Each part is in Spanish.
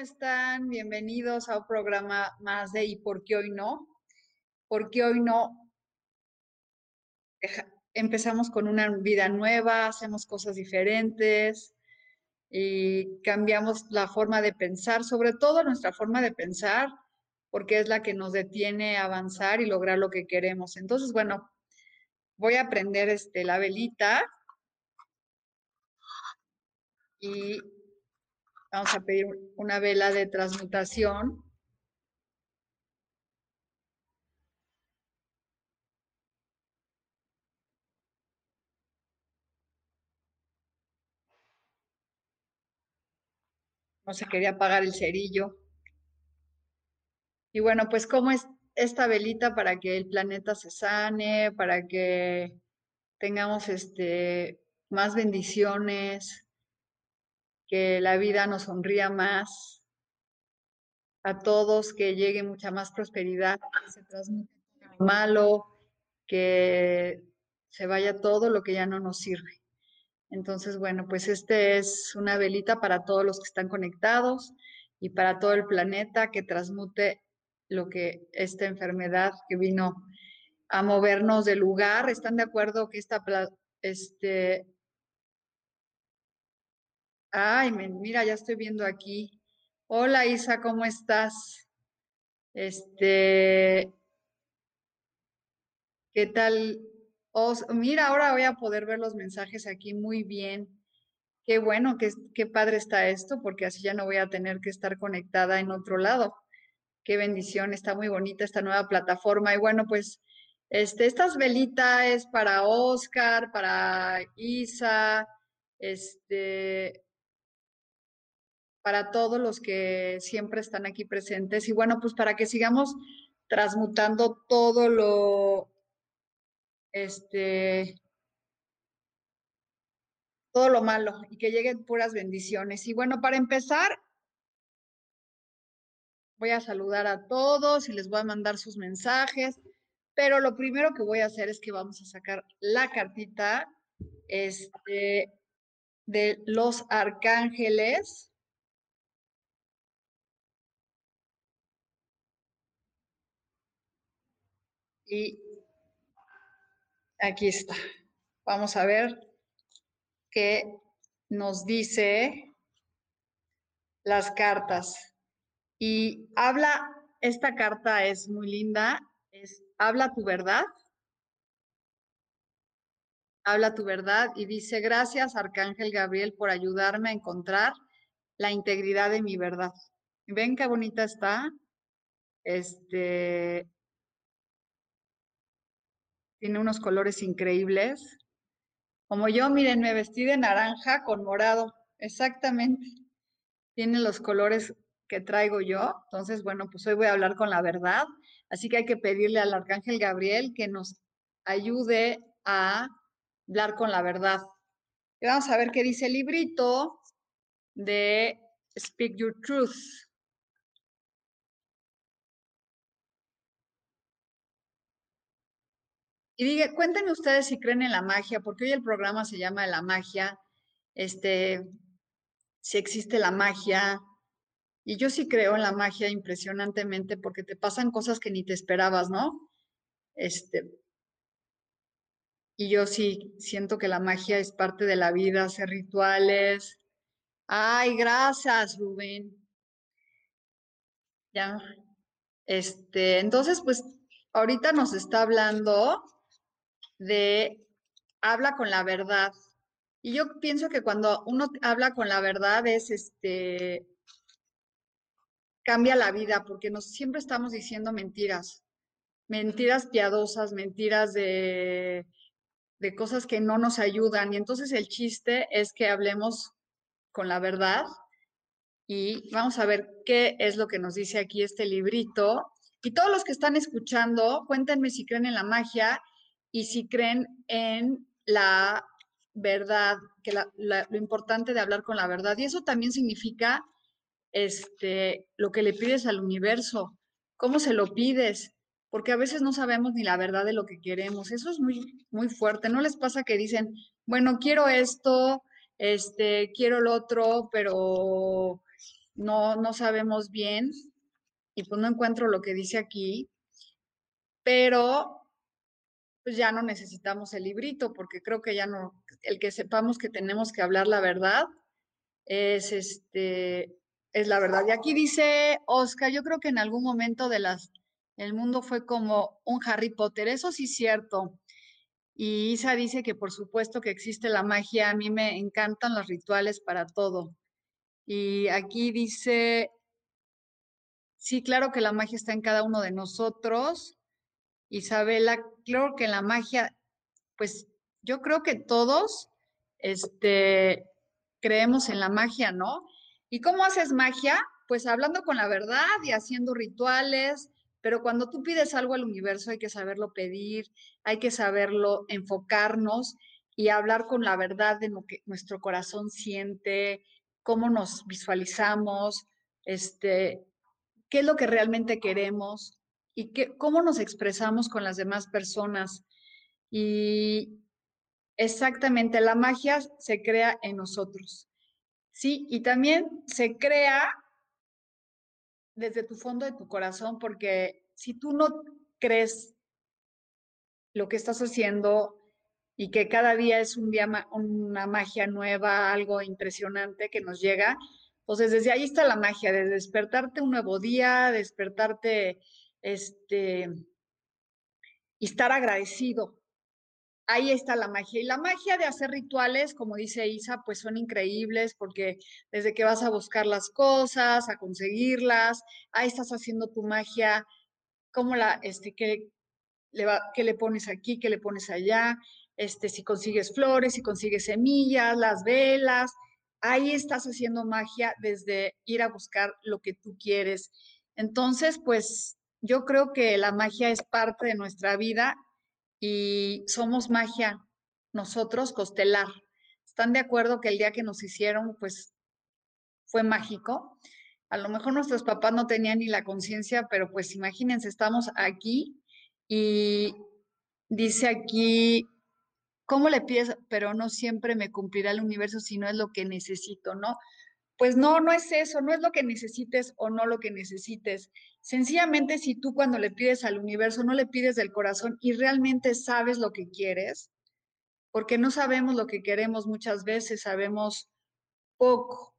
Están? Bienvenidos a un programa más de ¿Y por qué hoy no? ¿Por qué hoy no? Empezamos con una vida nueva, hacemos cosas diferentes y cambiamos la forma de pensar, sobre todo nuestra forma de pensar, porque es la que nos detiene a avanzar y lograr lo que queremos. Entonces, bueno, voy a prender este, la velita y Vamos a pedir una vela de transmutación. No se quería apagar el cerillo. Y bueno, pues cómo es esta velita para que el planeta se sane, para que tengamos este, más bendiciones, que la vida nos sonría más, a todos, que llegue mucha más prosperidad, que se transmute lo malo, que se vaya todo lo que ya no nos sirve. Entonces, bueno, pues este es una velita para todos los que están conectados y para todo el planeta que transmute lo que esta enfermedad que vino a movernos del lugar. ¿Están de acuerdo que esta este, Ay, mira, ya estoy viendo aquí. Hola Isa, ¿cómo estás? Este, ¿qué tal? mira, ahora voy a poder ver los mensajes aquí muy bien. Qué bueno, qué, qué padre está esto, porque así ya no voy a tener que estar conectada en otro lado. Qué bendición, está muy bonita esta nueva plataforma. Y bueno, pues este, estas velitas es para Oscar, para Isa, este, para todos los que siempre están aquí presentes y bueno, pues para que sigamos transmutando todo lo, este, todo lo malo y que lleguen puras bendiciones. Y bueno, para empezar, voy a saludar a todos y les voy a mandar sus mensajes, pero lo primero que voy a hacer es que vamos a sacar la cartita este, de los arcángeles Y aquí está. Vamos a ver qué nos dice las cartas. Y habla, esta carta es muy linda, es habla tu verdad. Habla tu verdad y dice, gracias Arcángel Gabriel por ayudarme a encontrar la integridad de mi verdad. ¿Ven qué bonita está? Este, tiene unos colores increíbles. Como yo, miren, me vestí de naranja con morado, exactamente. Tiene los colores que traigo yo. Entonces, bueno, pues hoy voy a hablar con la verdad. Así que hay que pedirle al arcángel Gabriel que nos ayude a hablar con la verdad. Y vamos a ver qué dice el librito de Speak Your Truth. Y diga, cuéntenme ustedes si creen en la magia, porque hoy el programa se llama La magia, este, si existe la magia. Y yo sí creo en la magia impresionantemente porque te pasan cosas que ni te esperabas, ¿no? Este, y yo sí siento que la magia es parte de la vida, hacer rituales, Ay, gracias, Rubén. Ya. Este, entonces, pues, ahorita nos está hablando de habla con la verdad. Y yo pienso que cuando uno habla con la verdad es este cambia la vida, porque nos siempre estamos diciendo mentiras, mentiras piadosas, mentiras de, de cosas que no nos ayudan. Y entonces el chiste es que hablemos con la verdad y vamos a ver qué es lo que nos dice aquí este librito. Y todos los que están escuchando, cuéntenme si creen en la magia y si creen en la verdad, que lo importante de hablar con la verdad. Y eso también significa este, lo que le pides al universo, cómo se lo pides, porque a veces no sabemos ni la verdad de lo que queremos. Eso es muy, muy fuerte. ¿No les pasa que dicen, bueno, quiero esto, este, quiero lo otro, pero no, no sabemos bien y pues no encuentro lo que dice aquí, pero pues ya no necesitamos el librito porque creo que ya no, el que sepamos que tenemos que hablar la verdad es este, es la verdad. Y aquí dice Oscar, yo creo que en algún momento de las, el mundo fue como un Harry Potter, eso sí es cierto. Y Isa dice que por supuesto que existe la magia, a mí me encantan los rituales para todo. Y aquí dice, sí, claro que la magia está en cada uno de nosotros. Isabela, creo que la magia, pues yo creo que todos este, creemos en la magia, ¿no? ¿Y cómo haces magia? Pues hablando con la verdad y haciendo rituales, pero cuando tú pides algo al universo hay que saberlo pedir, hay que saberlo enfocarnos y hablar con la verdad de lo que nuestro corazón siente, cómo nos visualizamos, este, qué es lo que realmente queremos y qué, cómo nos expresamos con las demás personas. Y exactamente, la magia se crea en nosotros. Sí, y también se crea desde tu fondo de tu corazón, porque si tú no crees lo que estás haciendo y que cada día es un día una magia nueva, algo impresionante que nos llega, pues desde ahí está la magia, de despertarte un nuevo día, despertarte este y estar agradecido ahí está la magia. Y la magia de hacer rituales, como dice Isa, pues son increíbles porque desde que vas a buscar las cosas, a conseguirlas, ahí estás haciendo tu magia, cómo la, este, qué le, qué le pones aquí, qué le pones allá, este, si consigues flores, si consigues semillas, las velas, ahí estás haciendo magia desde ir a buscar lo que tú quieres. Entonces, pues yo creo que la magia es parte de nuestra vida y somos magia, nosotros, Costelar. ¿Están de acuerdo que el día que nos hicieron, pues, fue mágico? A lo mejor nuestros papás no tenían ni la conciencia, pero pues imagínense, estamos aquí y dice aquí, ¿cómo le pides? Pero no siempre me cumplirá el universo si no es lo que necesito, ¿no? Pues no, no es eso, no es lo que necesites o no lo que necesites. Sencillamente, si tú cuando le pides al universo no le pides del corazón y realmente sabes lo que quieres, porque no sabemos lo que queremos muchas veces, sabemos poco,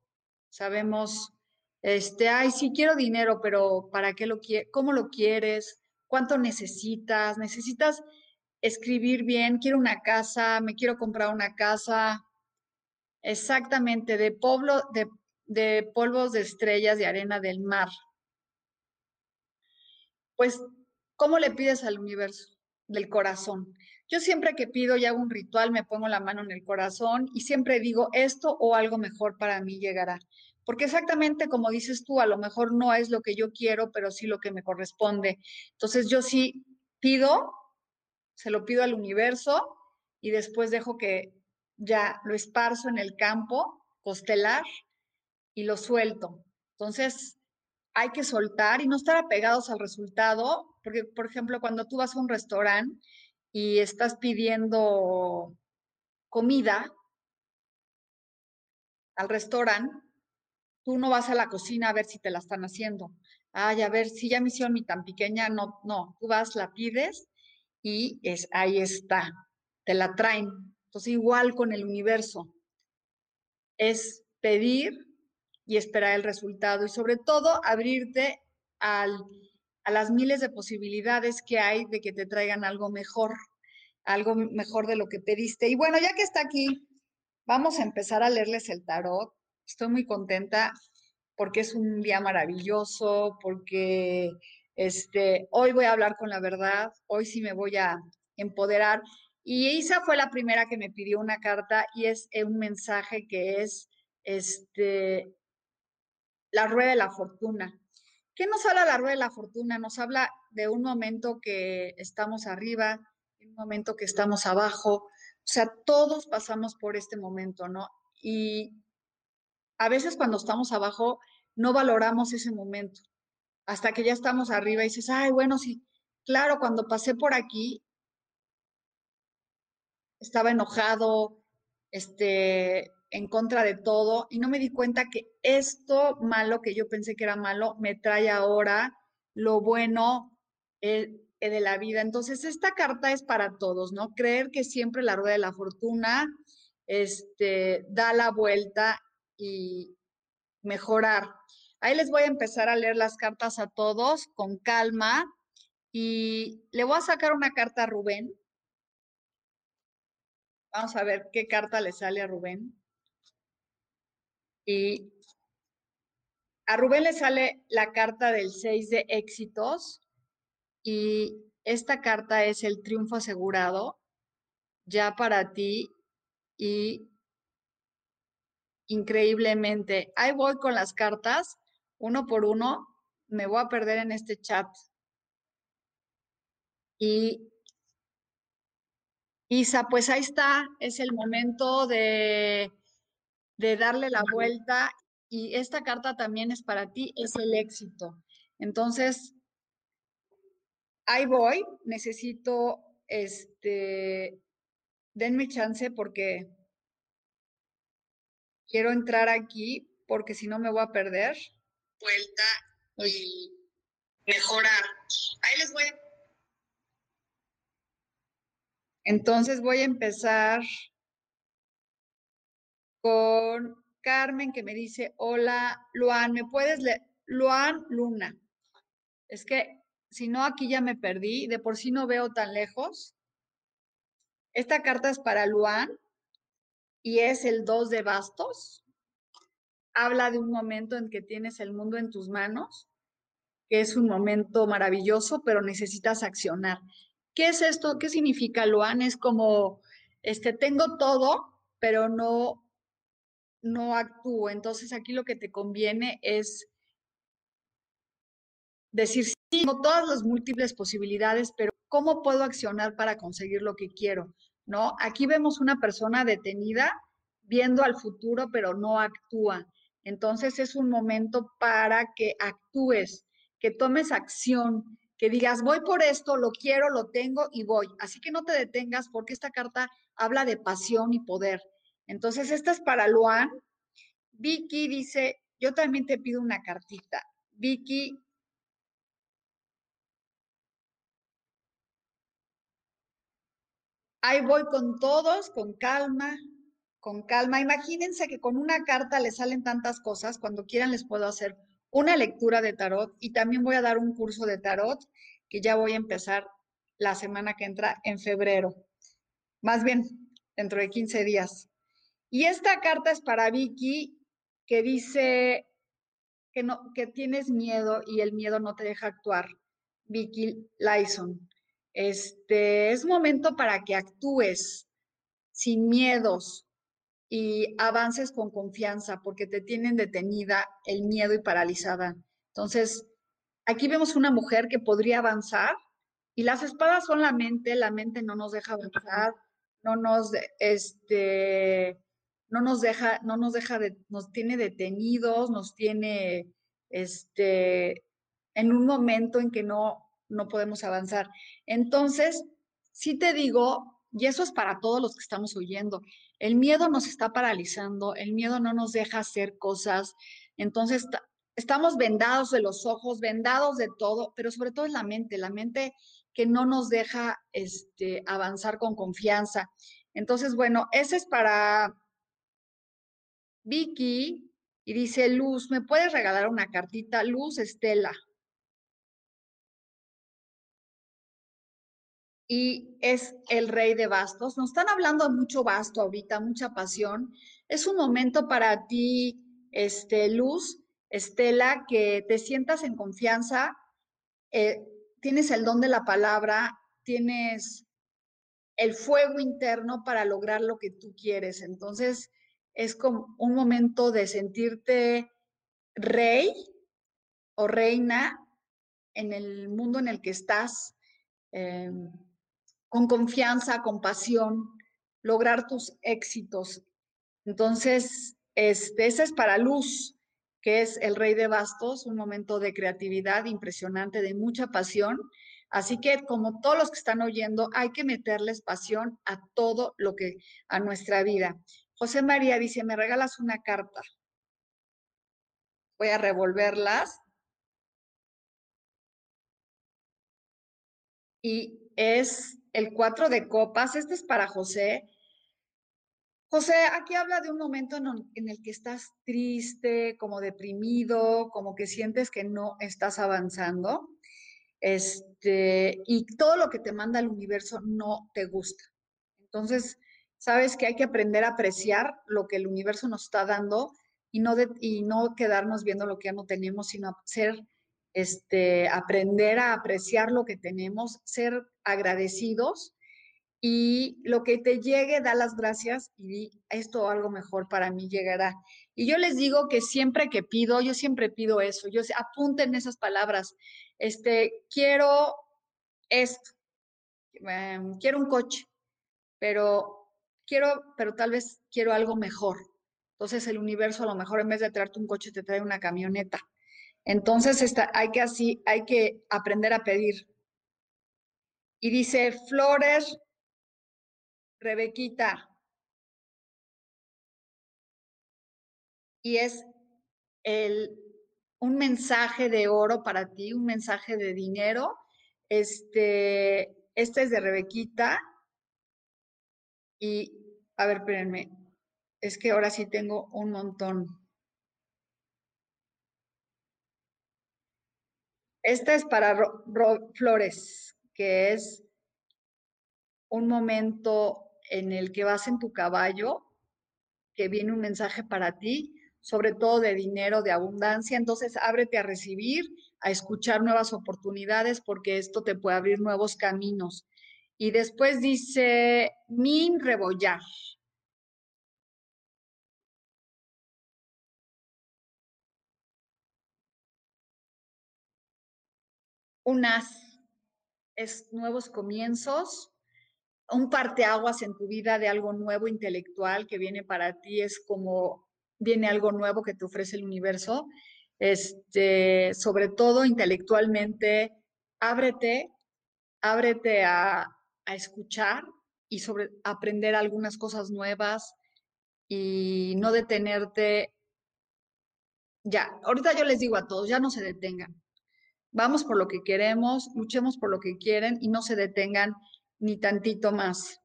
sabemos, este, ay, sí quiero dinero, pero ¿para qué lo quieres? ¿Cómo lo quieres? ¿Cuánto necesitas? ¿Necesitas escribir bien? Quiero una casa, me quiero comprar una casa. Exactamente, de, pueblo, de de polvos de estrellas de arena del mar. Pues, ¿cómo le pides al universo? Del corazón. Yo siempre que pido y hago un ritual, me pongo la mano en el corazón y siempre digo, esto o algo mejor para mí llegará. Porque exactamente como dices tú, a lo mejor no es lo que yo quiero, pero sí lo que me corresponde. Entonces yo sí pido, se lo pido al universo y después dejo que ya lo esparzo en el campo costelar y lo suelto. Entonces, hay que soltar y no estar apegados al resultado, porque, por ejemplo, cuando tú vas a un restaurante y estás pidiendo comida al restaurante, tú no vas a la cocina a ver si te la están haciendo. Ay, a ver, si ya me hicieron mi tan pequeña, no, no, tú vas, la pides y es, ahí está, te la traen. Entonces, igual con el universo, es pedir y esperar el resultado y sobre todo abrirte al, a las miles de posibilidades que hay de que te traigan algo mejor, algo mejor de lo que pediste. Y bueno, ya que está aquí, vamos a empezar a leerles el tarot. Estoy muy contenta porque es un día maravilloso, porque este, hoy voy a hablar con la verdad, hoy sí me voy a empoderar. Y Isa fue la primera que me pidió una carta y es un mensaje que es este, la rueda de la fortuna. ¿Qué nos habla la rueda de la fortuna? Nos habla de un momento que estamos arriba, un momento que estamos abajo. O sea, todos pasamos por este momento, ¿no? Y a veces cuando estamos abajo no valoramos ese momento. Hasta que ya estamos arriba y dices, ay, bueno, sí, claro, cuando pasé por aquí estaba enojado, este, en contra de todo y no me di cuenta que esto malo que yo pensé que era malo me trae ahora lo bueno eh, eh, de la vida. Entonces, esta carta es para todos, ¿no? Creer que siempre la rueda de la fortuna este, da la vuelta y mejorar. Ahí les voy a empezar a leer las cartas a todos con calma y le voy a sacar una carta a Rubén. Vamos a ver qué carta le sale a Rubén. Y a Rubén le sale la carta del 6 de éxitos y esta carta es el triunfo asegurado ya para ti y increíblemente, ahí voy con las cartas, uno por uno, me voy a perder en este chat. Y Isa, pues ahí está, es el momento de de darle la vuelta y esta carta también es para ti, es el éxito. Entonces, ahí voy, necesito, este, denme chance porque quiero entrar aquí porque si no me voy a perder. Vuelta y mejorar. Ahí les voy. Entonces voy a empezar con Carmen que me dice, hola, Luan, ¿me puedes leer? Luan Luna. Es que si no, aquí ya me perdí, de por sí no veo tan lejos. Esta carta es para Luan y es el 2 de bastos. Habla de un momento en que tienes el mundo en tus manos, que es un momento maravilloso, pero necesitas accionar. ¿Qué es esto? ¿Qué significa Luan? Es como, este, tengo todo, pero no no actúo. Entonces aquí lo que te conviene es decir, sí, tengo todas las múltiples posibilidades, pero ¿cómo puedo accionar para conseguir lo que quiero? ¿No? Aquí vemos una persona detenida viendo al futuro, pero no actúa. Entonces es un momento para que actúes, que tomes acción, que digas, voy por esto, lo quiero, lo tengo y voy. Así que no te detengas porque esta carta habla de pasión y poder. Entonces, esta es para Luan. Vicky dice, yo también te pido una cartita. Vicky. Ahí voy con todos, con calma, con calma. Imagínense que con una carta le salen tantas cosas. Cuando quieran les puedo hacer una lectura de tarot y también voy a dar un curso de tarot que ya voy a empezar la semana que entra en febrero. Más bien, dentro de 15 días. Y esta carta es para Vicky, que dice que, no, que tienes miedo y el miedo no te deja actuar. Vicky Lyson. Este es momento para que actúes sin miedos y avances con confianza, porque te tienen detenida el miedo y paralizada. Entonces, aquí vemos una mujer que podría avanzar y las espadas son la mente, la mente no nos deja avanzar, no nos, este, no nos deja, no nos deja de, nos tiene detenidos, nos tiene este, en un momento en que no, no podemos avanzar. Entonces, sí te digo, y eso es para todos los que estamos oyendo, el miedo nos está paralizando, el miedo no nos deja hacer cosas, entonces estamos vendados de los ojos, vendados de todo, pero sobre todo es la mente, la mente que no nos deja este, avanzar con confianza. Entonces, bueno, ese es para Vicky y dice, Luz, ¿me puedes regalar una cartita? Luz Estela. Y es el rey de bastos. Nos están hablando de mucho basto ahorita, mucha pasión. Es un momento para ti, este, Luz, Estela, que te sientas en confianza. Eh, tienes el don de la palabra, tienes el fuego interno para lograr lo que tú quieres. Entonces, es como un momento de sentirte rey o reina en el mundo en el que estás, em, con confianza, con pasión, lograr tus éxitos. Entonces, ese es para Luz, que es el rey de bastos, un momento de creatividad impresionante, de mucha pasión. Así que como todos los que están oyendo, hay que meterles pasión a todo lo que, a nuestra vida. José María dice, ¿me regalas una carta? Voy a revolverlas. Y es el cuatro de copas. Este es para José. José, aquí habla de un momento en, el que estás triste, como deprimido, como que sientes que no estás avanzando. Este, y todo lo que te manda el universo no te gusta. Entonces, sabes que hay que aprender a apreciar lo que el universo nos está dando y no, y no quedarnos viendo lo que ya no tenemos, sino ser, este, aprender a apreciar lo que tenemos, ser agradecidos y lo que te llegue, da las gracias y esto algo mejor para mí llegará. Y yo les digo que siempre que pido, yo siempre pido eso, yo apunten esas palabras, este, quiero esto, em, quiero un coche, pero quiero, pero tal vez quiero algo mejor. Entonces el universo a lo mejor en vez de traerte un coche te trae una camioneta. Entonces está, hay que así, hay que aprender a pedir. Y dice Flores, Rebequita. Y es el, un mensaje de oro para ti, un mensaje de dinero. Este, este es de Rebequita. Y a ver, espérenme. Es que ahora sí tengo un montón. Esta es para Flores, que es un momento en el que vas en tu caballo, que viene un mensaje para ti, sobre todo de dinero, de abundancia. Entonces, ábrete a recibir, a escuchar nuevas oportunidades, porque esto te puede abrir nuevos caminos. Y después dice, min rebollar. unas es nuevos comienzos, un parteaguas en tu vida de algo nuevo intelectual que viene para ti, es como viene algo nuevo que te ofrece el universo. Este, sobre todo intelectualmente, ábrete, ábrete a, a escuchar y sobre aprender algunas cosas nuevas y no detenerte. Ya, ahorita yo les digo a todos, ya no se detengan vamos por lo que queremos, luchemos por lo que quieren y no se detengan ni tantito más.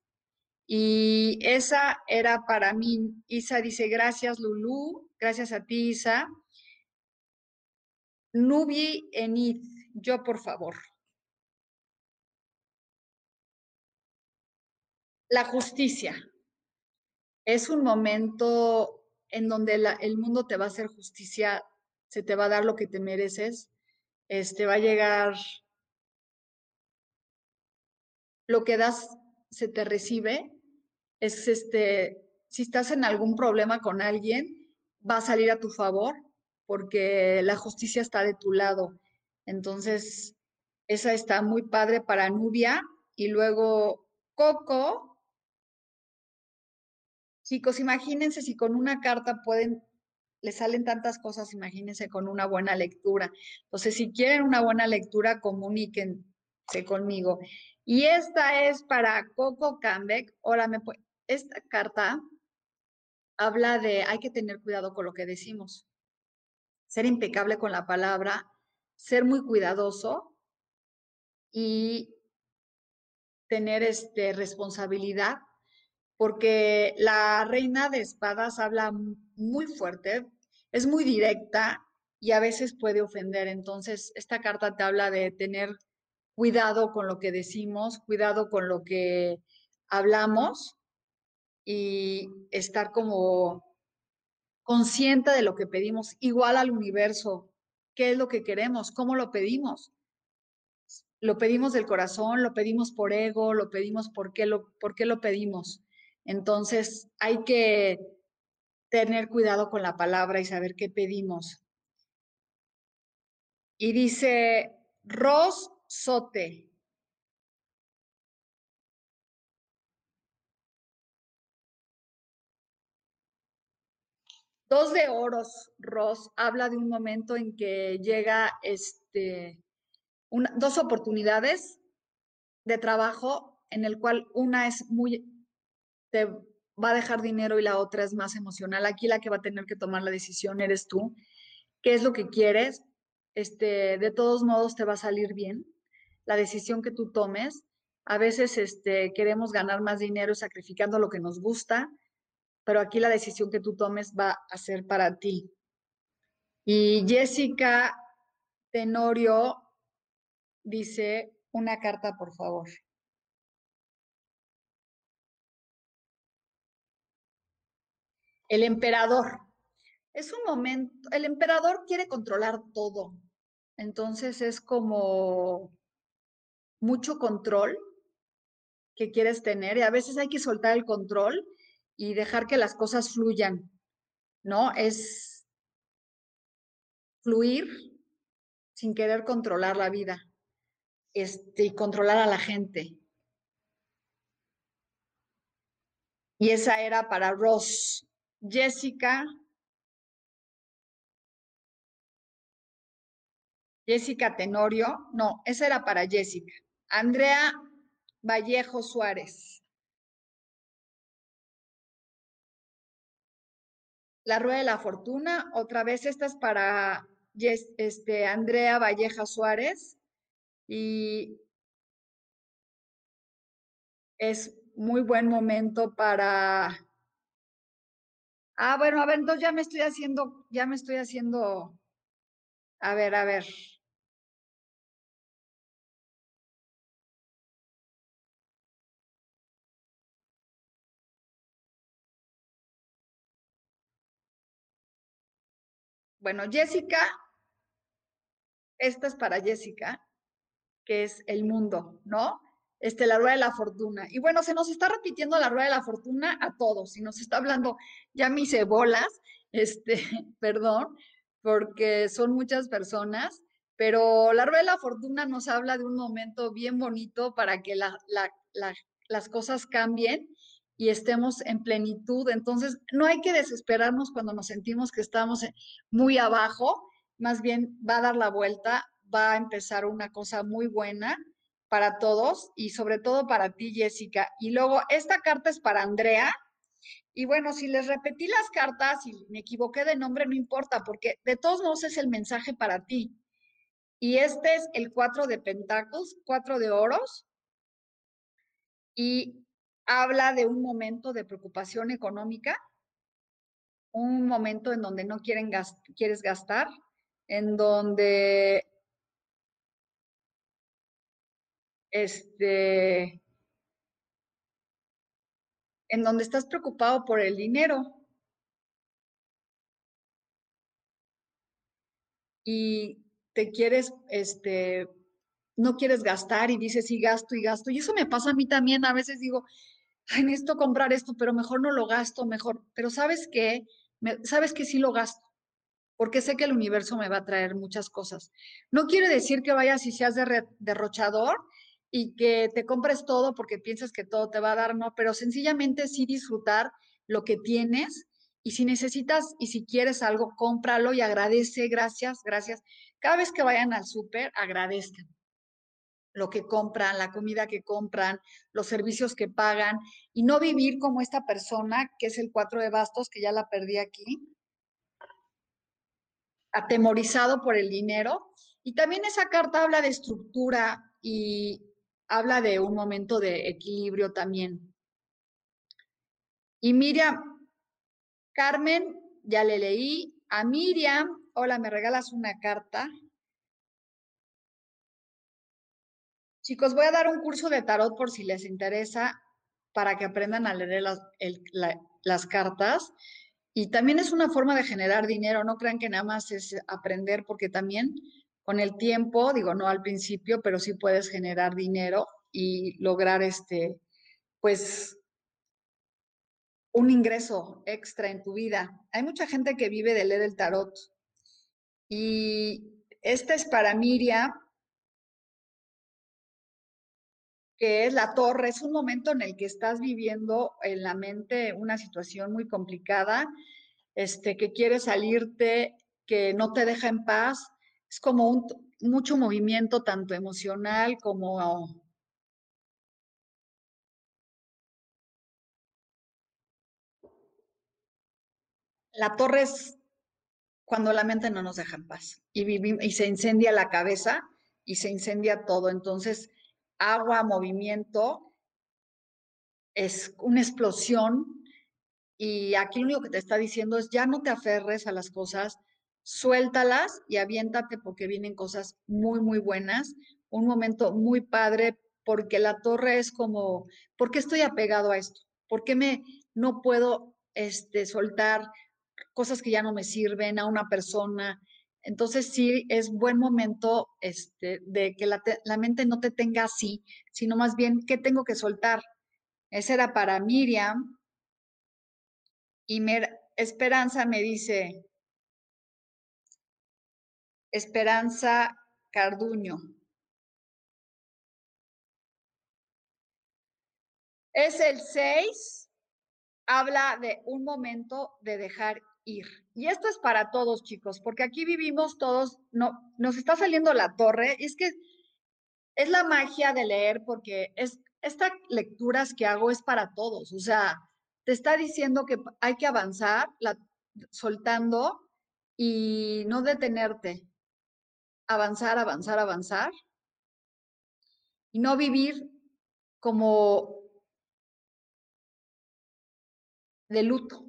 Y esa era para mí. Isa dice, gracias Lulu, gracias a ti Isa. Nubi Enid, yo por favor. La justicia. Es un momento en donde el mundo te va a hacer justicia, se te va a dar lo que te mereces este, va a llegar, lo que das se te recibe, es este, si estás en algún problema con alguien, va a salir a tu favor porque la justicia está de tu lado. Entonces, esa está muy padre para Nubia. Y luego, Coco. Chicos, imagínense si con una carta pueden le salen tantas cosas, imagínense, con una buena lectura. Entonces, si quieren una buena lectura, comuníquense conmigo. Y esta es para Coco Cambeck. Me esta carta habla de hay que tener cuidado con lo que decimos, ser impecable con la palabra, ser muy cuidadoso y tener este, responsabilidad, porque la reina de espadas habla muy fuerte, es muy directa y a veces puede ofender. Entonces, esta carta te habla de tener cuidado con lo que decimos, cuidado con lo que hablamos y estar como consciente de lo que pedimos, igual al universo, qué es lo que queremos, cómo lo pedimos. Lo pedimos del corazón, lo pedimos por ego, lo pedimos por qué lo, por qué lo pedimos. Entonces hay que tener cuidado con la palabra y saber qué pedimos. Y dice Ros Sote. Dos de oros, Ros, habla de un momento en que llega este, dos oportunidades de trabajo en el cual una es muy, te va a dejar dinero y la otra es más emocional. Aquí la que va a tener que tomar la decisión eres tú. ¿Qué es lo que quieres? Este, de todos modos te va a salir bien la decisión que tú tomes. A veces este, queremos ganar más dinero sacrificando lo que nos gusta pero aquí la decisión que tú tomes va a ser para ti. Y Jessica Tenorio dice una carta, por favor. El emperador. Es un momento, el emperador quiere controlar todo. Entonces es como mucho control que quieres tener y a veces hay que soltar el control y dejar que las cosas fluyan, ¿no? Es fluir sin querer controlar la vida este, y controlar a la gente. Y esa era para Ross. Jessica. Jessica Tenorio. No, esa era para Jessica. Andrea Vallejo Suárez. La Rueda de la Fortuna, otra vez esta es para este, Andrea Valleja Suárez y es muy buen momento para... Ah, bueno, a ver, entonces ya me estoy haciendo, ya me estoy haciendo, a ver, a ver. Bueno, Jessica, esta es para Jessica, que es el mundo, ¿no? Este, la rueda de la fortuna. Y bueno, se nos está repitiendo la rueda de la fortuna a todos y nos está hablando, ya me hice bolas, este, perdón, porque son muchas personas, pero la rueda de la fortuna nos habla de un momento bien bonito para que las cosas cambien y estemos en plenitud. Entonces, no hay que desesperarnos cuando nos sentimos que estamos muy abajo, más bien va a dar la vuelta, va a empezar una cosa muy buena para todos y sobre todo para ti, Jessica. Y luego, esta carta es para Andrea. Y bueno, si les repetí las cartas y me equivoqué de nombre, no importa, porque de todos modos es el mensaje para ti. Y este es el cuatro de pentáculos, cuatro de oros. Y habla de un momento de preocupación económica, un momento en donde no quieren quieres gastar, en donde este en donde estás preocupado por el dinero y te quieres este no quieres gastar y dices sí gasto y gasto y eso me pasa a mí también a veces digo ay, necesito comprar esto, pero mejor no lo gasto, mejor. Pero ¿sabes qué? ¿Sabes que sí lo gasto? Porque sé que el universo me va a traer muchas cosas. No quiere decir que vayas y seas derrochador y que te compres todo porque piensas que todo te va a dar, no, pero sencillamente sí disfrutar lo que tienes y si necesitas y si quieres algo, cómpralo y agradece, gracias, gracias. Cada vez que vayan al súper, agradezcan lo que compran, la comida que compran, los servicios que pagan, y no vivir como esta persona, que es el cuatro de bastos, que ya la perdí aquí, atemorizado por el dinero. Y también esa carta habla de estructura y habla de un momento de equilibrio también. Y Miriam, Carmen ya le leí. A Miriam, hola, ¿me regalas una carta? Chicos, voy a dar un curso de tarot por si les interesa para que aprendan a leer las, las cartas. Y también es una forma de generar dinero, no crean que nada más es aprender, porque también con el tiempo, digo, no al principio, pero sí puedes generar dinero y lograr este, pues, un ingreso extra en tu vida. Hay mucha gente que vive de leer el tarot. Y esta es para Miriam, que es la torre. Es un momento en el que estás viviendo en la mente una situación muy complicada, este, que quieres salirte, que no te deja en paz. Es como mucho movimiento, tanto emocional como La torre es cuando la mente no nos deja en paz y, y se incendia la cabeza y se incendia todo. Entonces, agua, movimiento, es una explosión y aquí lo único que te está diciendo es ya no te aferres a las cosas, suéltalas y aviéntate porque vienen cosas muy, muy buenas, un momento muy padre porque la torre es como, ¿por qué estoy apegado a esto? ¿Por qué me no puedo este, soltar cosas que ya no me sirven a una persona. Entonces sí es buen momento este, de que la, mente no te tenga así, sino más bien qué tengo que soltar. Ese era para Miriam. Y Esperanza me dice, Esperanza Carduño. Es el 6, habla de un momento de dejar ir. Y esto es para todos, chicos, porque aquí vivimos todos, no, nos está saliendo la torre, y es que es la magia de leer, porque es, estas lecturas que hago es para todos, o sea, te está diciendo que hay que avanzar, soltando y no detenerte, avanzar, avanzar, avanzar, y no vivir como de luto.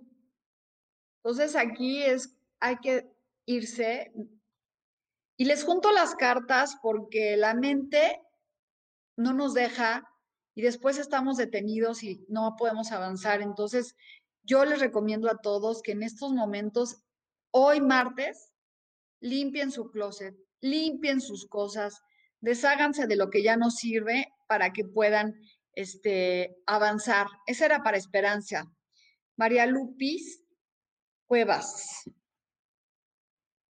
Entonces aquí es, hay que irse. Y les junto las cartas porque la mente no nos deja y después estamos detenidos y no podemos avanzar. Entonces, yo les recomiendo a todos que en estos momentos, hoy martes, limpien su closet, limpien sus cosas, desháganse de lo que ya no sirve para que puedan este, avanzar. Esa era para esperanza. María Lupis Cuevas.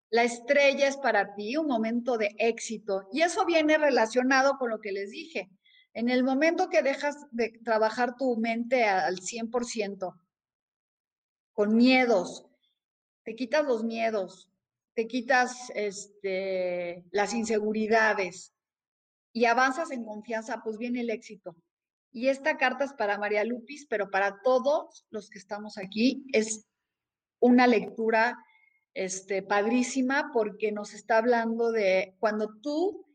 La estrella es para ti un momento de éxito y eso viene relacionado con lo que les dije. En el momento que dejas de trabajar tu mente al 100%, con miedos, te quitas los miedos, te quitas este, las inseguridades y avanzas en confianza, pues viene el éxito. Y esta carta es para María Lupis, pero para todos los que estamos aquí es una lectura este, padrísima porque nos está hablando de cuando tú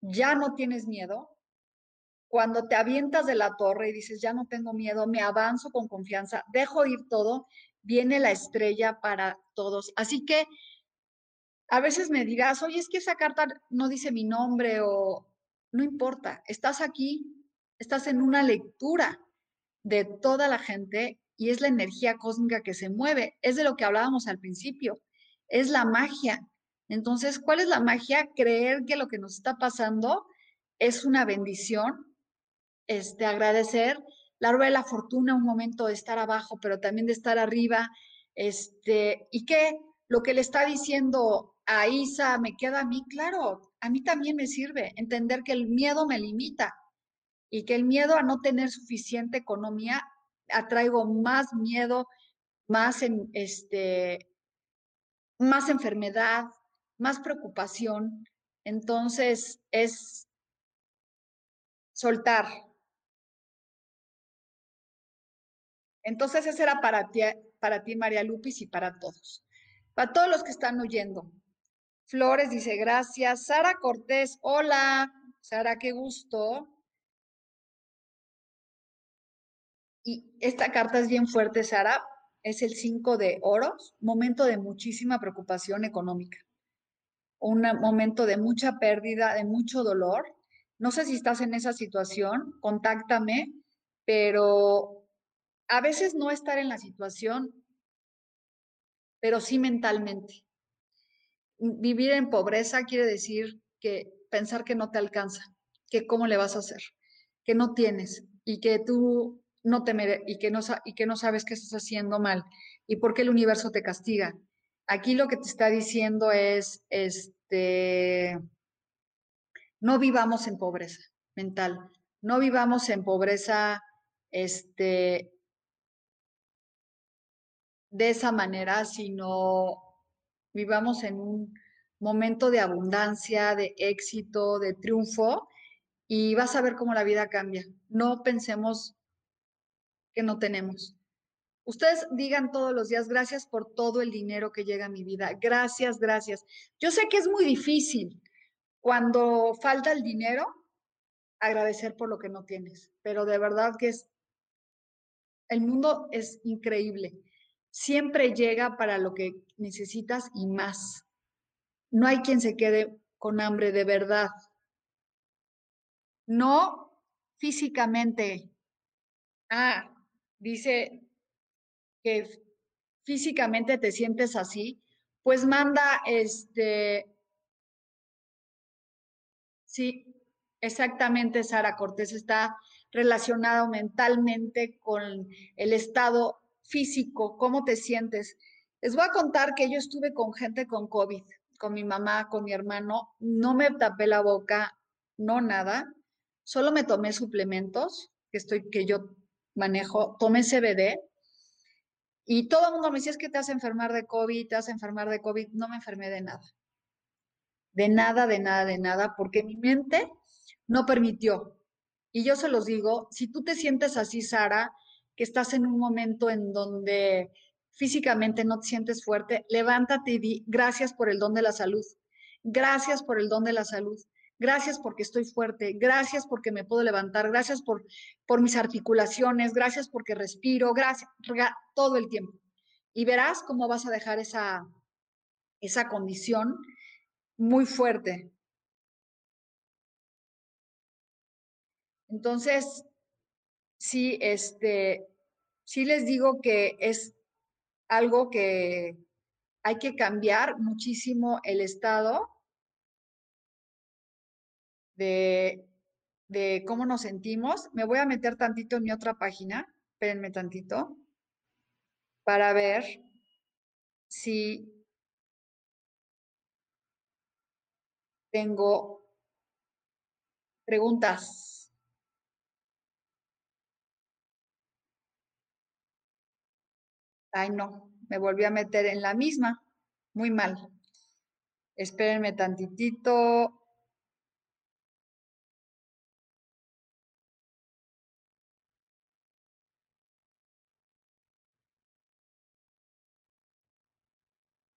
ya no tienes miedo, cuando te avientas de la torre y dices, ya no tengo miedo, me avanzo con confianza, dejo ir todo, viene la estrella para todos. Así que a veces me dirás, oye, es que esa carta no dice mi nombre o no importa, estás aquí, estás en una lectura de toda la gente y es la energía cósmica que se mueve. Es de lo que hablábamos al principio. Es la magia. Entonces, ¿cuál es la magia? Creer que lo que nos está pasando es una bendición, este, agradecer la rueda de la fortuna, un momento de estar abajo, pero también de estar arriba, este, y que lo que le está diciendo a Isa me queda a mí, claro, a mí también me sirve entender que el miedo me limita y que el miedo a no tener suficiente economía atraigo más miedo, más, en, este, más enfermedad, más preocupación. Entonces es soltar. Entonces ese era para ti, para ti, María Lupis, y para todos. Para todos los que están oyendo. Flores dice, gracias. Sara Cortés, hola. Sara, qué gusto. Y esta carta es bien fuerte, Sara, es el 5 de oros, momento de muchísima preocupación económica, un momento de mucha pérdida, de mucho dolor. No sé si estás en esa situación, contáctame, pero a veces no estar en la situación, pero sí mentalmente. Vivir en pobreza quiere decir que pensar que no te alcanza, que cómo le vas a hacer, que no tienes y que tú no te y que no y que no sabes qué estás haciendo mal y por qué el universo te castiga. Aquí lo que te está diciendo es este no vivamos en pobreza mental, no vivamos en pobreza este de esa manera, sino vivamos en un momento de abundancia, de éxito, de triunfo, y vas a ver cómo la vida cambia. No pensemos que no tenemos. Ustedes digan todos los días, gracias por todo el dinero que llega a mi vida. Gracias, gracias. Yo sé que es muy difícil cuando falta el dinero agradecer por lo que no tienes, pero de verdad que es, el mundo es increíble. Siempre llega para lo que necesitas y más. No hay quien se quede con hambre de verdad. No físicamente. Ah, dice que físicamente te sientes así, pues manda este. Sí, exactamente, Sara Cortés está relacionado mentalmente con el estado físico, cómo te sientes. Les voy a contar que yo estuve con gente con COVID, con mi mamá, con mi hermano, no me tapé la boca, no nada, solo me tomé suplementos que estoy que yo manejo, tomé CBD y todo el mundo me decía es que te hace enfermar de COVID, te hace enfermar de COVID, no me enfermé de nada. De nada, de nada, de nada, porque mi mente no permitió. Y yo se los digo, si tú te sientes así, Sara, que estás en un momento en donde físicamente no te sientes fuerte, levántate y di gracias por el don de la salud. Gracias por el don de la salud. Gracias porque estoy fuerte. Gracias porque me puedo levantar. Gracias por, por mis articulaciones. Gracias porque respiro. Gracias todo el tiempo. Y verás cómo vas a dejar esa, esa condición muy fuerte. Entonces, sí, este, sí les digo que es algo que hay que cambiar muchísimo el estado de, de cómo nos sentimos. Me voy a meter tantito en mi otra página, espérenme tantito, para ver si tengo preguntas. Ay, no, me volví a meter en la misma. Muy mal. Espérenme tantitito.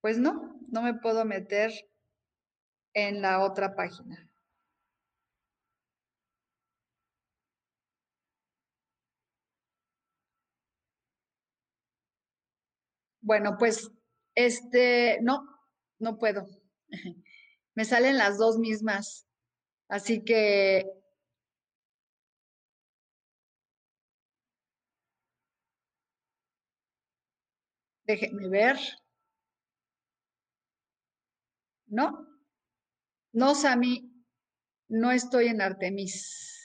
Pues no, no me puedo meter en la otra página. Bueno, pues, este, no, no puedo. Me salen las dos mismas. Así que déjenme ver. No, no, Sami, no estoy en Artemis.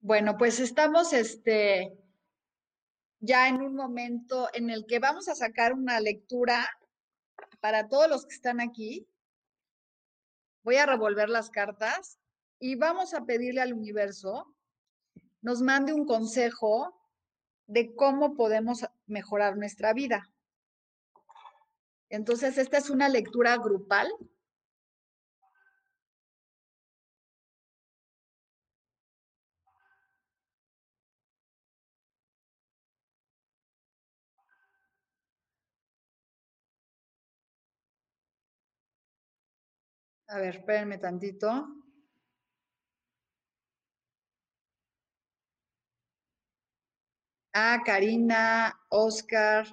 Bueno, pues estamos este, ya en un momento en el que vamos a sacar una lectura para todos los que están aquí. Voy a revolver las cartas y vamos a pedirle al universo nos mande un consejo de cómo podemos mejorar nuestra vida. Entonces, esta es una lectura grupal A ver, espérenme tantito. Ah, Karina, Oscar.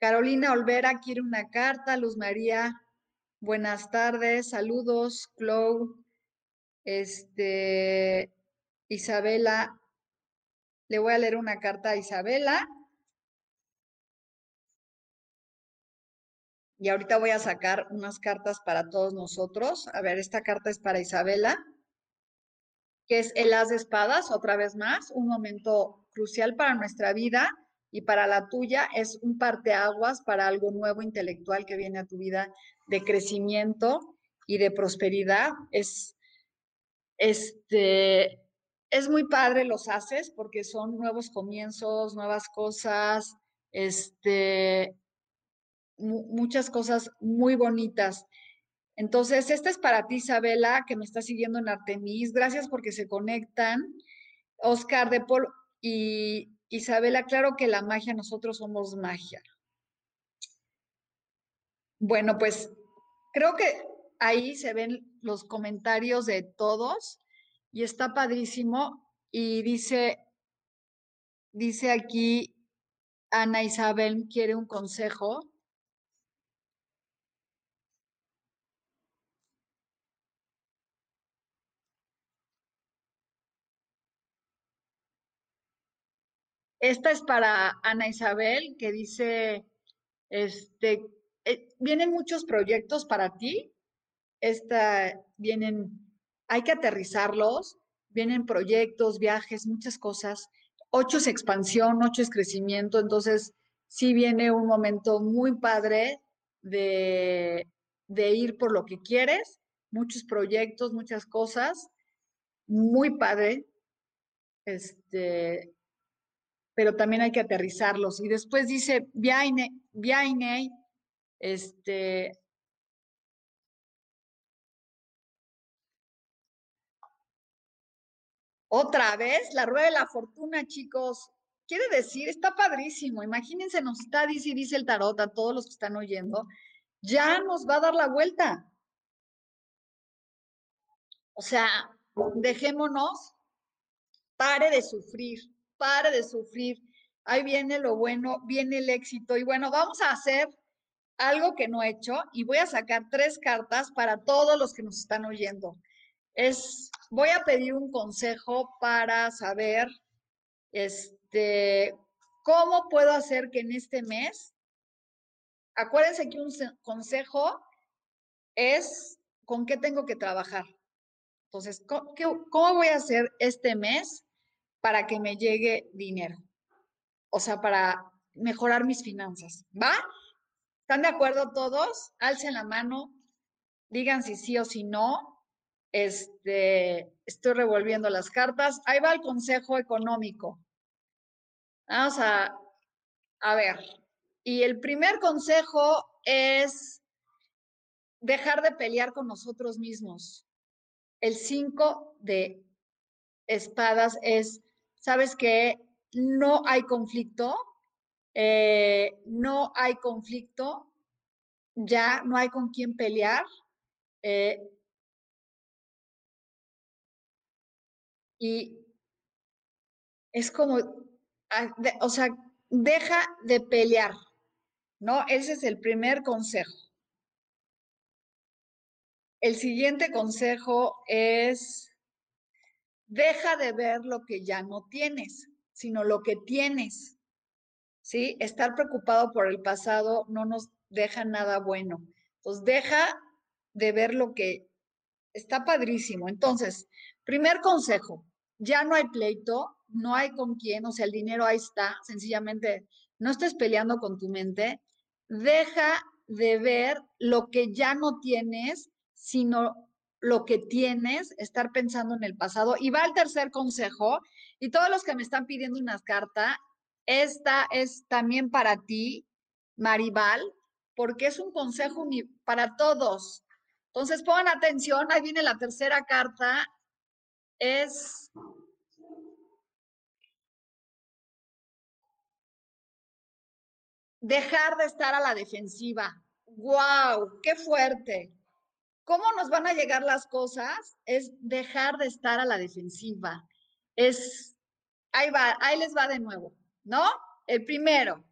Carolina Olvera quiere una carta. Luz María, buenas tardes. Saludos, Chloe. Este, Isabela, le voy a leer una carta a Isabela. Y ahorita voy a sacar unas cartas para todos nosotros. A ver, esta carta es para Isabela, que es el as de espadas, otra vez más, un momento crucial para nuestra vida y para la tuya es un parteaguas para algo nuevo intelectual que viene a tu vida de crecimiento y de prosperidad. Es este es muy padre los haces porque son nuevos comienzos, nuevas cosas, este muchas cosas muy bonitas. Entonces, esta es para ti, Isabela, que me está siguiendo en Artemis. Gracias porque se conectan. Oscar de Paul y Isabela, claro que la magia, nosotros somos magia. Bueno, pues creo que ahí se ven los comentarios de todos y está padrísimo. Y dice, dice aquí, Ana Isabel quiere un consejo. Esta es para Ana Isabel, que dice, este, eh, vienen muchos proyectos para ti. Esta, vienen, hay que aterrizarlos, vienen proyectos, viajes, muchas cosas. Ocho es expansión, ocho es crecimiento, entonces sí viene un momento muy padre de, ir por lo que quieres, muchos proyectos, muchas cosas, muy padre. Este, pero también hay que aterrizarlos. Y después dice, viene, este, otra vez, la rueda de la fortuna, chicos. Quiere decir, está padrísimo. Imagínense, nos está, dice, dice el tarot a todos los que están oyendo, ya nos va a dar la vuelta. O sea, dejémonos, pare de sufrir pare de sufrir. Ahí viene lo bueno, viene el éxito. Y bueno, vamos a hacer algo que no he hecho y voy a sacar tres cartas para todos los que nos están oyendo. Es, voy a pedir un consejo para saber, este, cómo puedo hacer que en este mes, acuérdense que un consejo es con qué tengo que trabajar. Entonces, ¿cómo voy a hacer este mes para que me llegue dinero. O sea, para mejorar mis finanzas. ¿Va? ¿Están de acuerdo todos? Alcen la mano, digan si sí o si no. Este, estoy revolviendo las cartas. Ahí va el consejo económico. Vamos a, a ver. Y el primer consejo es dejar de pelear con nosotros mismos. El 5 de espadas es sabes que no hay conflicto, eh, no hay conflicto, ya no hay con quién pelear. Eh, y es como, ah, o sea, deja de pelear, ¿no? Ese es el primer consejo. El siguiente consejo es deja de ver lo que ya no tienes, sino lo que tienes. ¿Sí? Estar preocupado por el pasado no nos deja nada bueno. Entonces, deja de ver lo que está padrísimo. Entonces, primer consejo, ya no hay pleito, no hay con quién, o sea, el dinero ahí está, sencillamente no estés peleando con tu mente, deja de ver lo que ya no tienes, sino lo que tienes, estar pensando en el pasado. Y va el tercer consejo, y todos los que me están pidiendo una carta, esta es también para ti, Maribal, porque es un consejo para todos. Entonces pongan atención, ahí viene la tercera carta, es dejar de estar a la defensiva. ¡Wow! ¡Qué fuerte! ¿Cómo nos van a llegar las cosas? Es dejar de estar a la defensiva. Es, ahí va, ahí les va de nuevo, ¿no? El primero.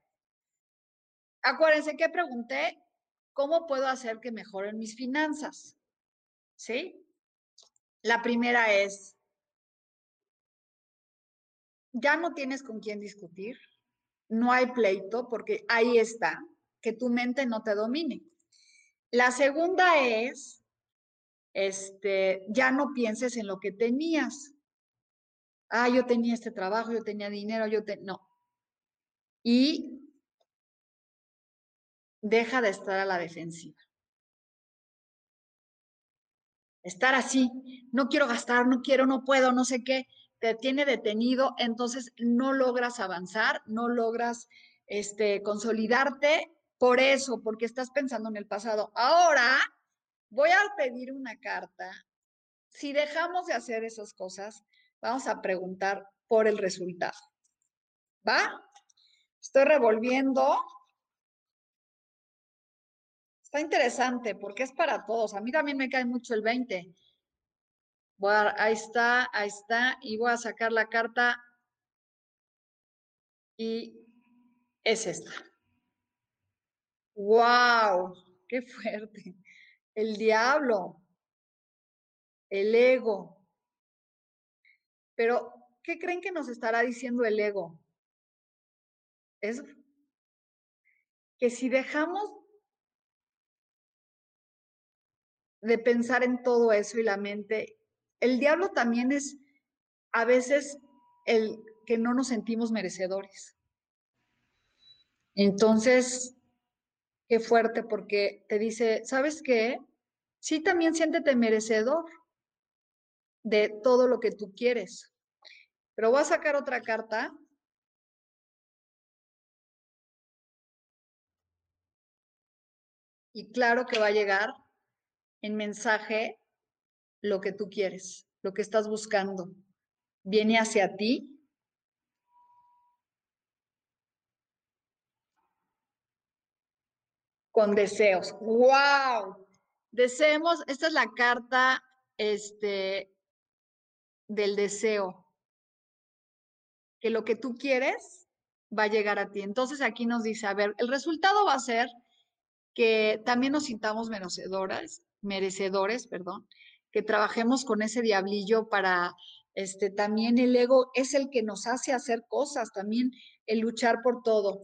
Acuérdense que pregunté, ¿cómo puedo hacer que mejoren mis finanzas? ¿Sí? La primera es, ya no tienes con quién discutir, no hay pleito, porque ahí está, que tu mente no te domine. La segunda es, este, ya no pienses en lo que tenías. Ah, yo tenía este trabajo, yo tenía dinero, yo te... No. Y deja de estar a la defensiva. Estar así, no quiero gastar, no quiero, no puedo, no sé qué te tiene detenido, entonces no logras avanzar, no logras este, consolidarte por eso, porque estás pensando en el pasado. Ahora voy a pedir una carta. Si dejamos de hacer esas cosas, vamos a preguntar por el resultado. ¿Va? Estoy revolviendo. Está interesante porque es para todos. A mí también me cae mucho el 20 ahí está, ahí está, y voy a sacar la carta y es esta. ¡Wow! ¡Qué fuerte! El diablo, el ego. Pero, ¿qué creen que nos estará diciendo el ego? Es que si dejamos de pensar en todo eso y la mente el diablo también es a veces el que no nos sentimos merecedores. Entonces, qué fuerte porque te dice, ¿sabes qué? Sí, también siéntete merecedor de todo lo que tú quieres. Pero voy a sacar otra carta. Y claro que va a llegar en mensaje lo que tú quieres, lo que estás buscando. Viene hacia ti. Con deseos. ¡Wow! Deseemos, esta es la carta este, del deseo. Que lo que tú quieres va a llegar a ti. Entonces aquí nos dice, a ver, el resultado va a ser que también nos sintamos merecedoras, merecedores, perdón, que trabajemos con ese diablillo para, este, también el ego es el que nos hace hacer cosas, también el luchar por todo.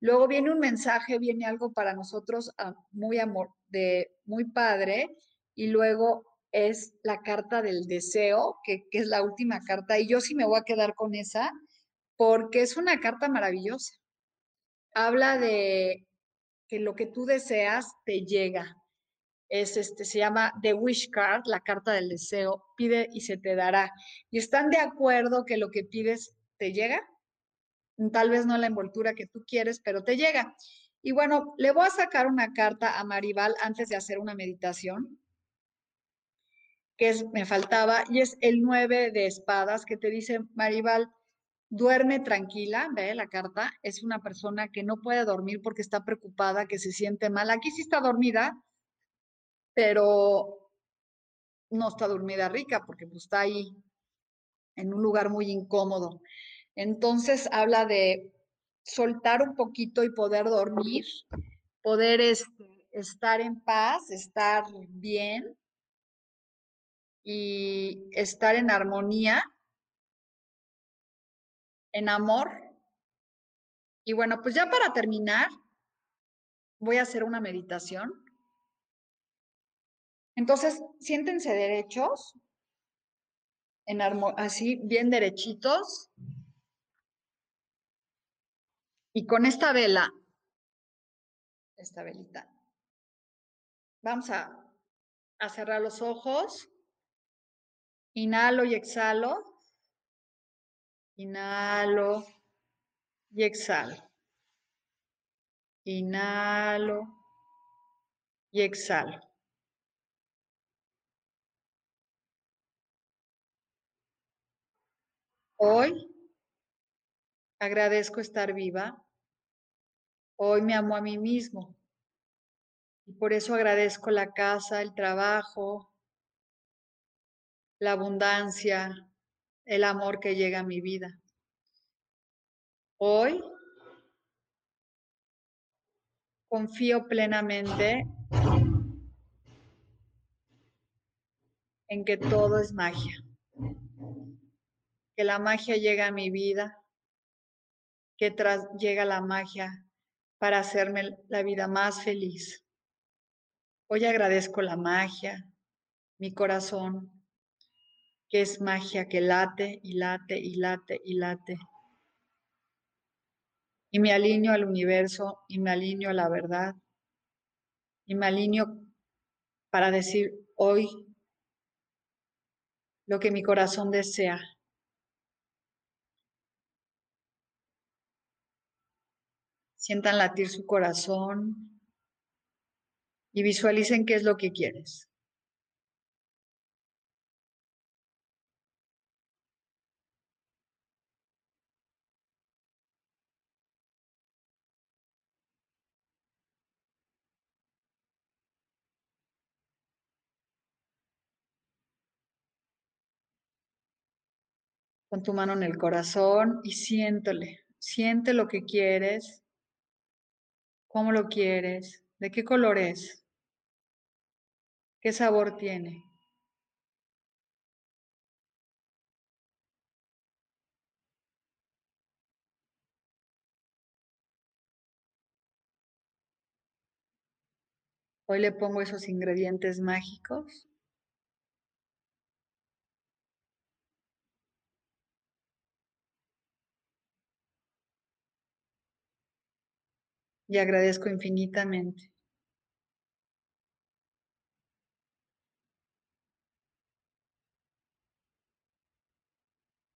Luego viene un mensaje, viene algo para nosotros ah, muy amor, de muy padre, y luego es la carta del deseo, que, que es la última carta, y yo sí me voy a quedar con esa, porque es una carta maravillosa. Habla de que lo que tú deseas te llega, es este, se llama The Wish Card, la carta del deseo, pide y se te dará. ¿Y están de acuerdo que lo que pides te llega? Tal vez no la envoltura que tú quieres, pero te llega. Y bueno, le voy a sacar una carta a Maribal antes de hacer una meditación, que es, me faltaba, y es el 9 de espadas, que te dice, Maribal, duerme tranquila, ve la carta, es una persona que no puede dormir porque está preocupada, que se siente mal. Aquí sí está dormida, pero no está dormida rica porque pues, está ahí en un lugar muy incómodo. Entonces habla de soltar un poquito y poder dormir, poder este, estar en paz, estar bien y estar en armonía, en amor. Y bueno, pues ya para terminar, voy a hacer una meditación entonces, siéntense derechos, en así, bien derechitos. Y con esta vela, esta velita, vamos a, a cerrar los ojos. Inhalo y exhalo. Inhalo y exhalo. Inhalo y exhalo. Hoy agradezco estar viva. Hoy me amo a mí mismo. Y por eso agradezco la casa, el trabajo, la abundancia, el amor que llega a mi vida. Hoy confío plenamente en que todo es magia, que la magia llega a mi vida, que tras llega la magia para hacerme la vida más feliz. Hoy agradezco la magia, mi corazón, que es magia que late y late y late y late. Y me alineo al universo y me alineo a la verdad. Y me alineo para decir hoy lo que mi corazón desea. Sientan latir su corazón y visualicen qué es lo que quieres. Pon tu mano en el corazón y siéntole. Siente lo que quieres, cómo lo quieres, de qué color es, qué sabor tiene. Hoy le pongo esos ingredientes mágicos y agradezco infinitamente.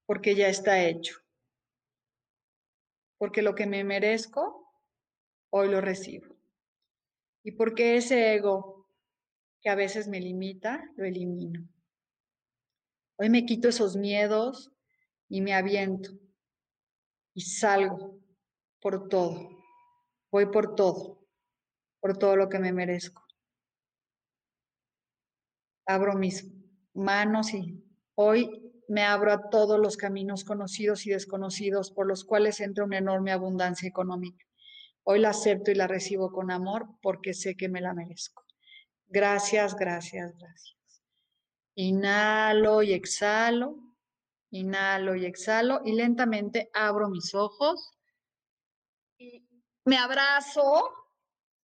Porque ya está hecho. Porque lo que me merezco, hoy lo recibo. Y porque ese ego que a veces me limita, lo elimino. Hoy me quito esos miedos y me aviento y salgo por todo. Voy por todo, por todo lo que me merezco. Abro mis manos y hoy me abro a todos los caminos conocidos y desconocidos por los cuales entra una enorme abundancia económica. Hoy la acepto y la recibo con amor porque sé que me la merezco. Gracias, gracias, gracias. Inhalo y exhalo, inhalo y exhalo y lentamente abro mis ojos me abrazo,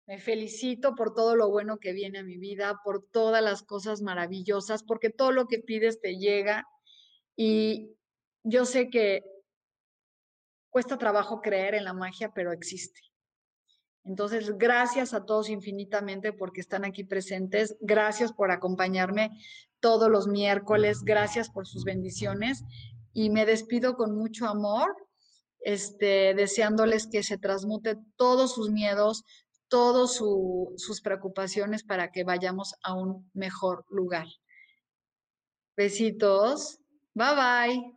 me felicito por todo lo bueno que viene a mi vida, por todas las cosas maravillosas, porque todo lo que pides te llega y yo sé que cuesta trabajo creer en la magia, pero existe. Entonces, gracias a todos infinitamente porque están aquí presentes. Gracias por acompañarme todos los miércoles. Gracias por sus bendiciones. Y me despido con mucho amor este, deseándoles que se transmute todos sus miedos, todas sus preocupaciones para que vayamos a un mejor lugar. Besitos. Bye bye.